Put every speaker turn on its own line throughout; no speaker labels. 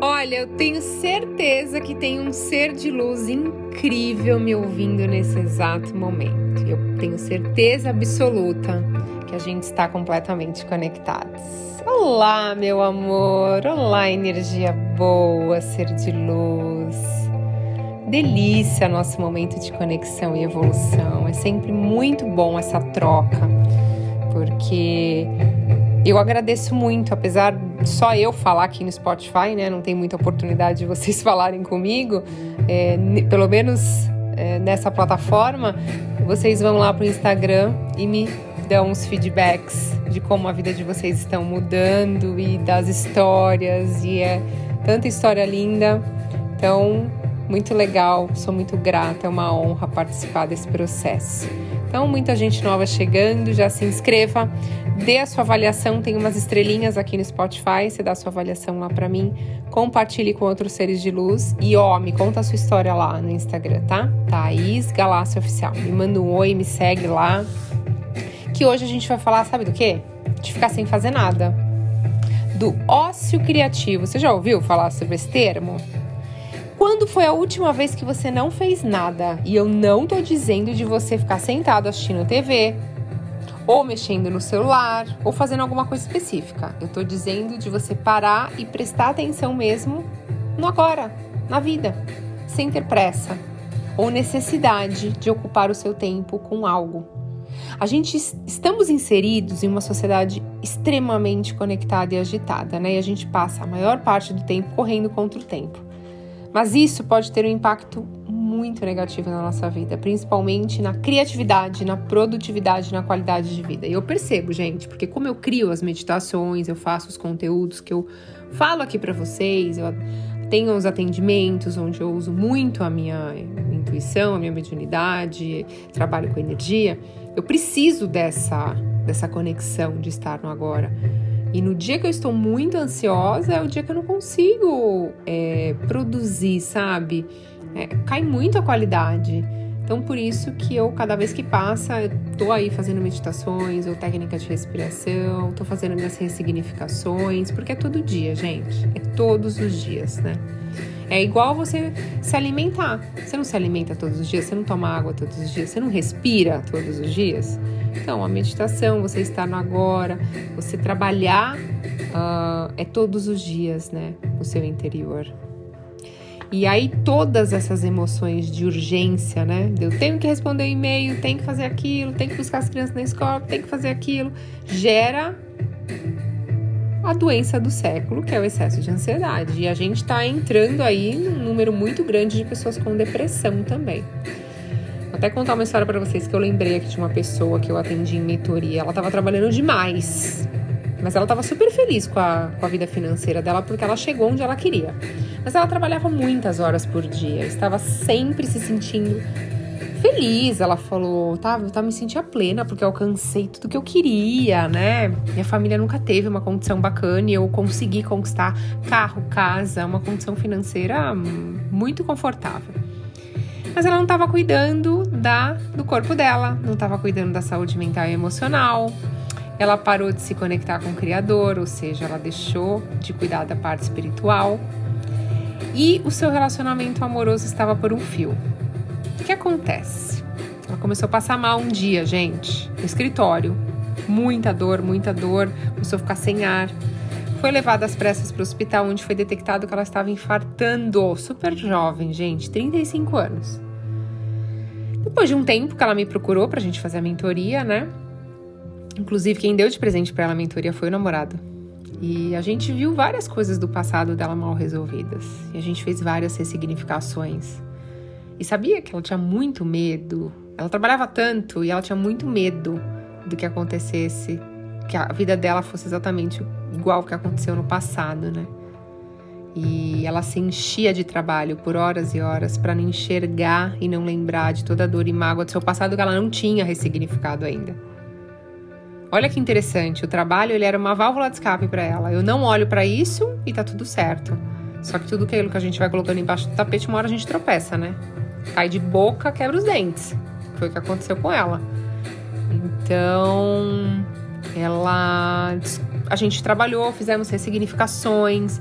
Olha, eu tenho certeza que tem um ser de luz incrível me ouvindo nesse exato momento. Eu tenho certeza absoluta que a gente está completamente conectados. Olá, meu amor! Olá, energia boa, ser de luz. Delícia nosso momento de conexão e evolução. É sempre muito bom essa troca, porque eu agradeço muito, apesar só eu falar aqui no Spotify, né? Não tem muita oportunidade de vocês falarem comigo, é, pelo menos é, nessa plataforma. Vocês vão lá para o Instagram e me dão uns feedbacks de como a vida de vocês estão mudando e das histórias, e é tanta história linda. Então, muito legal, sou muito grata, é uma honra participar desse processo. Então, muita gente nova chegando, já se inscreva, dê a sua avaliação, tem umas estrelinhas aqui no Spotify, você dá a sua avaliação lá para mim, compartilhe com outros seres de luz e ó, me conta a sua história lá no Instagram, tá? Thaís Galácia Oficial. Me manda um oi, me segue lá. Que hoje a gente vai falar, sabe do quê? De ficar sem fazer nada. Do ócio criativo. Você já ouviu falar sobre esse termo? Quando foi a última vez que você não fez nada? E eu não tô dizendo de você ficar sentado assistindo TV, ou mexendo no celular, ou fazendo alguma coisa específica. Eu tô dizendo de você parar e prestar atenção mesmo no agora, na vida, sem ter pressa ou necessidade de ocupar o seu tempo com algo. A gente estamos inseridos em uma sociedade extremamente conectada e agitada, né? E a gente passa a maior parte do tempo correndo contra o tempo. Mas isso pode ter um impacto muito negativo na nossa vida, principalmente na criatividade, na produtividade, na qualidade de vida. E eu percebo, gente, porque como eu crio as meditações, eu faço os conteúdos que eu falo aqui para vocês, eu tenho os atendimentos onde eu uso muito a minha intuição, a minha mediunidade, trabalho com energia, eu preciso dessa dessa conexão de estar no agora. E no dia que eu estou muito ansiosa, é o dia que eu não consigo é, produzir, sabe? É, cai muito a qualidade. Então, por isso que eu, cada vez que passa, tô aí fazendo meditações ou técnicas de respiração, tô fazendo minhas ressignificações, porque é todo dia, gente. É todos os dias, né? É igual você se alimentar. Você não se alimenta todos os dias, você não toma água todos os dias, você não respira todos os dias. Então, a meditação, você estar no agora, você trabalhar uh, é todos os dias, né? O seu interior. E aí todas essas emoções de urgência, né? Eu tenho que responder um e-mail, tenho que fazer aquilo, tenho que buscar as crianças na escola, tenho que fazer aquilo, gera a doença do século, que é o excesso de ansiedade. E a gente está entrando aí num número muito grande de pessoas com depressão também. Até contar uma história para vocês que eu lembrei aqui de uma pessoa que eu atendi em mentoria. Ela estava trabalhando demais, mas ela estava super feliz com a, com a vida financeira dela porque ela chegou onde ela queria. Mas ela trabalhava muitas horas por dia, estava sempre se sentindo feliz. Ela falou, tá, eu tá, me sentia plena porque eu alcancei tudo que eu queria, né? Minha família nunca teve uma condição bacana e eu consegui conquistar carro, casa, uma condição financeira muito confortável. Mas ela não estava cuidando da, do corpo dela, não estava cuidando da saúde mental e emocional. Ela parou de se conectar com o Criador, ou seja, ela deixou de cuidar da parte espiritual. E o seu relacionamento amoroso estava por um fio. O que acontece? Ela começou a passar mal um dia, gente, no escritório. Muita dor, muita dor, começou a ficar sem ar. Foi levada às pressas para o hospital, onde foi detectado que ela estava infartando. Super jovem, gente, 35 anos. Depois de um tempo que ela me procurou para a gente fazer a mentoria, né? Inclusive, quem deu de presente para ela a mentoria foi o namorado. E a gente viu várias coisas do passado dela mal resolvidas. E a gente fez várias ressignificações. E sabia que ela tinha muito medo. Ela trabalhava tanto e ela tinha muito medo do que acontecesse, que a vida dela fosse exatamente igual ao que aconteceu no passado, né? E ela se enchia de trabalho por horas e horas para não enxergar e não lembrar de toda a dor e mágoa do seu passado que ela não tinha ressignificado ainda. Olha que interessante, o trabalho ele era uma válvula de escape para ela. Eu não olho para isso e tá tudo certo. Só que tudo aquilo que a gente vai colocando embaixo do tapete, uma hora a gente tropeça, né? cai de boca, quebra os dentes. Foi o que aconteceu com ela. Então, ela a gente trabalhou, fizemos ressignificações.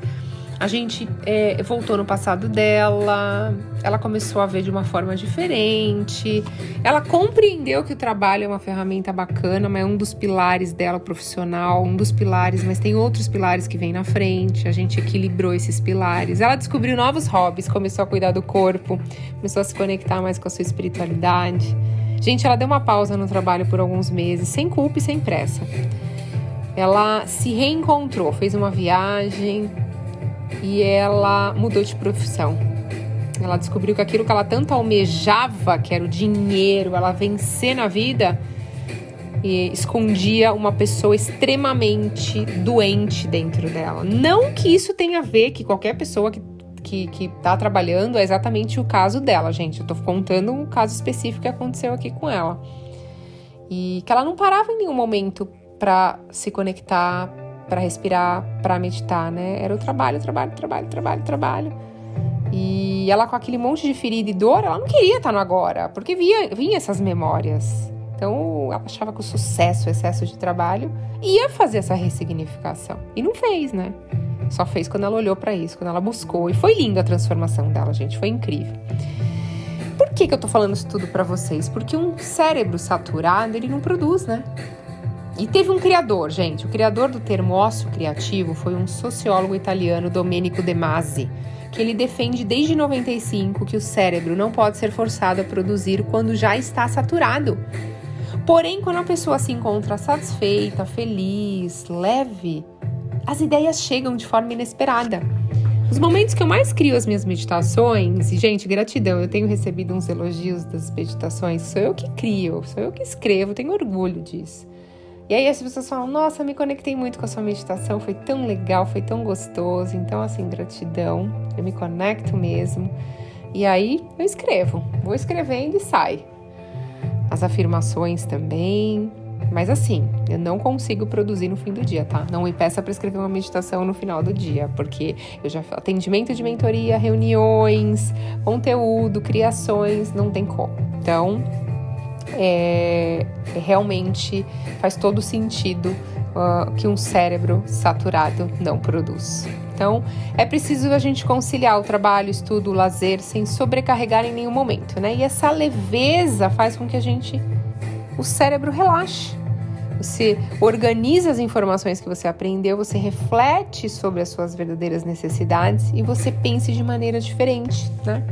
A gente é, voltou no passado dela, ela começou a ver de uma forma diferente, ela compreendeu que o trabalho é uma ferramenta bacana, mas é um dos pilares dela profissional, um dos pilares, mas tem outros pilares que vêm na frente, a gente equilibrou esses pilares. Ela descobriu novos hobbies, começou a cuidar do corpo, começou a se conectar mais com a sua espiritualidade. Gente, ela deu uma pausa no trabalho por alguns meses, sem culpa e sem pressa. Ela se reencontrou, fez uma viagem, e ela mudou de profissão. Ela descobriu que aquilo que ela tanto almejava, que era o dinheiro, ela vencer na vida, escondia uma pessoa extremamente doente dentro dela. Não que isso tenha a ver que qualquer pessoa que que, que tá trabalhando é exatamente o caso dela, gente. Eu tô contando um caso específico que aconteceu aqui com ela. E que ela não parava em nenhum momento para se conectar, para respirar, para meditar, né? Era o trabalho, trabalho, trabalho, trabalho, trabalho. E ela com aquele monte de ferida e dor, ela não queria estar no agora, porque via, vinha essas memórias. Então ela achava que o sucesso, o excesso de trabalho ia fazer essa ressignificação. E não fez, né? Só fez quando ela olhou para isso, quando ela buscou. E foi linda a transformação dela, gente, foi incrível. Por que, que eu tô falando isso tudo para vocês? Porque um cérebro saturado, ele não produz, né? E teve um criador, gente. O criador do termo ócio criativo foi um sociólogo italiano, Domenico De Masi, que ele defende desde 95 que o cérebro não pode ser forçado a produzir quando já está saturado. Porém, quando a pessoa se encontra satisfeita, feliz, leve, as ideias chegam de forma inesperada. Os momentos que eu mais crio as minhas meditações, e gente, gratidão, eu tenho recebido uns elogios das meditações, sou eu que crio, sou eu que escrevo, tenho orgulho disso. E aí as pessoas falam: Nossa, me conectei muito com a sua meditação, foi tão legal, foi tão gostoso. Então, assim, gratidão, eu me conecto mesmo. E aí eu escrevo, vou escrevendo e sai. As afirmações também. Mas assim, eu não consigo produzir no fim do dia, tá? Não me peça para escrever uma meditação no final do dia, porque eu já atendimento de mentoria, reuniões, conteúdo, criações, não tem como. Então, é, realmente faz todo sentido uh, que um cérebro saturado não produz. Então, é preciso a gente conciliar o trabalho, o estudo, o lazer, sem sobrecarregar em nenhum momento, né? E essa leveza faz com que a gente, o cérebro relaxe. Você organiza as informações que você aprendeu, você reflete sobre as suas verdadeiras necessidades e você pense de maneira diferente, né?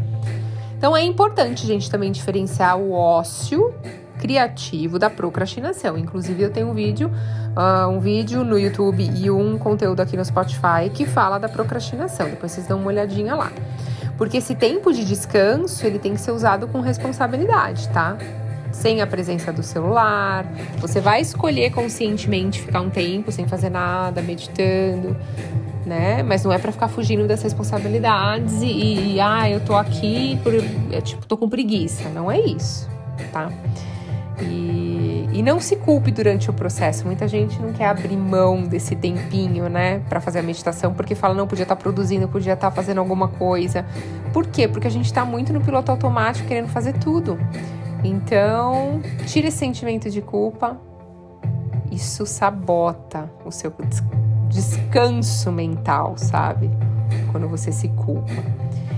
Então é importante, gente, também diferenciar o ócio criativo da procrastinação. Inclusive, eu tenho um vídeo, uh, um vídeo no YouTube e um conteúdo aqui no Spotify que fala da procrastinação. Depois vocês dão uma olhadinha lá. Porque esse tempo de descanso, ele tem que ser usado com responsabilidade, tá? Sem a presença do celular. Você vai escolher conscientemente ficar um tempo sem fazer nada, meditando né? Mas não é para ficar fugindo das responsabilidades e, e, ah, eu tô aqui por, é, tipo, tô com preguiça. Não é isso, tá? E, e não se culpe durante o processo. Muita gente não quer abrir mão desse tempinho, né, para fazer a meditação, porque fala, não, podia estar tá produzindo, podia estar tá fazendo alguma coisa. Por quê? Porque a gente está muito no piloto automático querendo fazer tudo. Então, tire esse sentimento de culpa. Isso sabota o seu descanso mental, sabe? Quando você se culpa.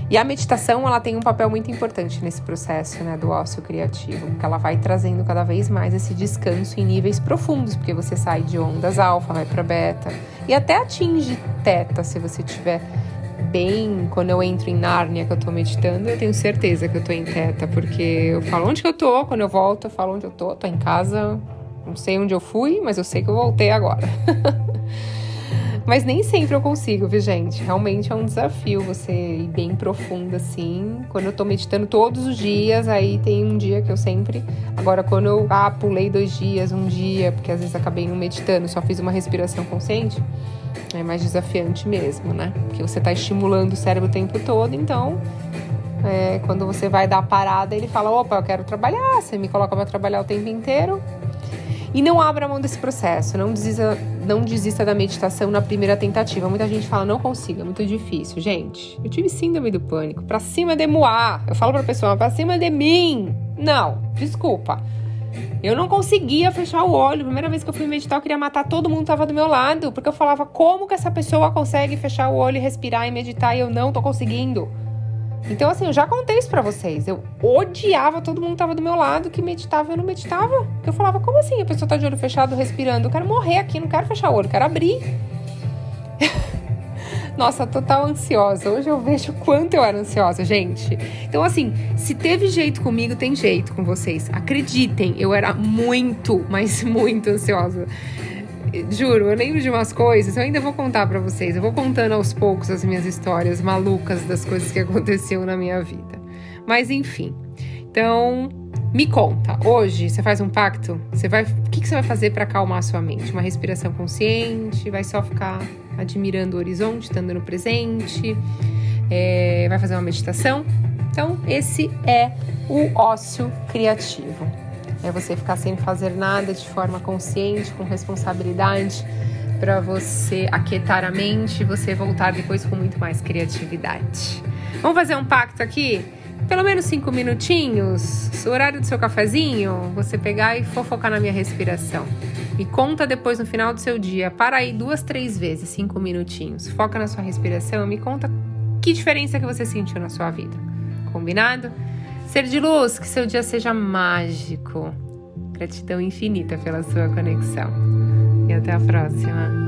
E a meditação, ela tem um papel muito importante nesse processo, né, do ócio criativo, porque ela vai trazendo cada vez mais esse descanso em níveis profundos, porque você sai de ondas alfa, vai para beta e até atinge teta se você tiver bem, quando eu entro em Nárnia que eu tô meditando, eu tenho certeza que eu tô em teta, porque eu falo onde que eu tô, quando eu volto, eu falo onde eu tô, tô em casa, não sei onde eu fui, mas eu sei que eu voltei agora. Mas nem sempre eu consigo, viu, gente? Realmente é um desafio você ir bem profundo assim. Quando eu tô meditando todos os dias, aí tem um dia que eu sempre. Agora, quando eu ah, pulei dois dias, um dia, porque às vezes acabei não meditando, só fiz uma respiração consciente, é mais desafiante mesmo, né? Porque você tá estimulando o cérebro o tempo todo, então. É, quando você vai dar a parada, ele fala: opa, eu quero trabalhar. Você me coloca para trabalhar o tempo inteiro. E não abra mão desse processo, não desista, não desista da meditação na primeira tentativa. Muita gente fala, não consigo, é muito difícil. Gente, eu tive síndrome do pânico, pra cima de moar. Eu falo pra pessoa, pra cima de mim. Não, desculpa. Eu não conseguia fechar o olho. Primeira vez que eu fui meditar, eu queria matar todo mundo que tava do meu lado. Porque eu falava, como que essa pessoa consegue fechar o olho respirar e meditar e eu não tô conseguindo? Então, assim, eu já contei isso pra vocês. Eu odiava todo mundo que tava do meu lado que meditava eu não meditava. Eu falava, como assim? A pessoa tá de olho fechado, respirando. Eu quero morrer aqui, não quero fechar o olho, quero abrir. Nossa, total ansiosa. Hoje eu vejo quanto eu era ansiosa, gente. Então, assim, se teve jeito comigo, tem jeito com vocês. Acreditem, eu era muito, mas muito ansiosa. Juro, eu lembro de umas coisas, eu ainda vou contar para vocês. Eu vou contando aos poucos as minhas histórias malucas das coisas que aconteceu na minha vida. Mas enfim. Então, me conta, hoje você faz um pacto? Você vai, o que, que você vai fazer para acalmar a sua mente? Uma respiração consciente? Vai só ficar admirando o horizonte, estando no presente? É, vai fazer uma meditação? Então, esse é o ócio criativo. É você ficar sem fazer nada de forma consciente, com responsabilidade, para você aquietar a mente e você voltar depois com muito mais criatividade. Vamos fazer um pacto aqui? pelo menos cinco minutinhos, o horário do seu cafezinho, você pegar e fofocar na minha respiração. Me conta depois no final do seu dia. Para aí duas, três vezes, cinco minutinhos. Foca na sua respiração e me conta que diferença que você sentiu na sua vida. Combinado? Ser de luz, que seu dia seja mágico. Gratidão infinita pela sua conexão. E até a próxima.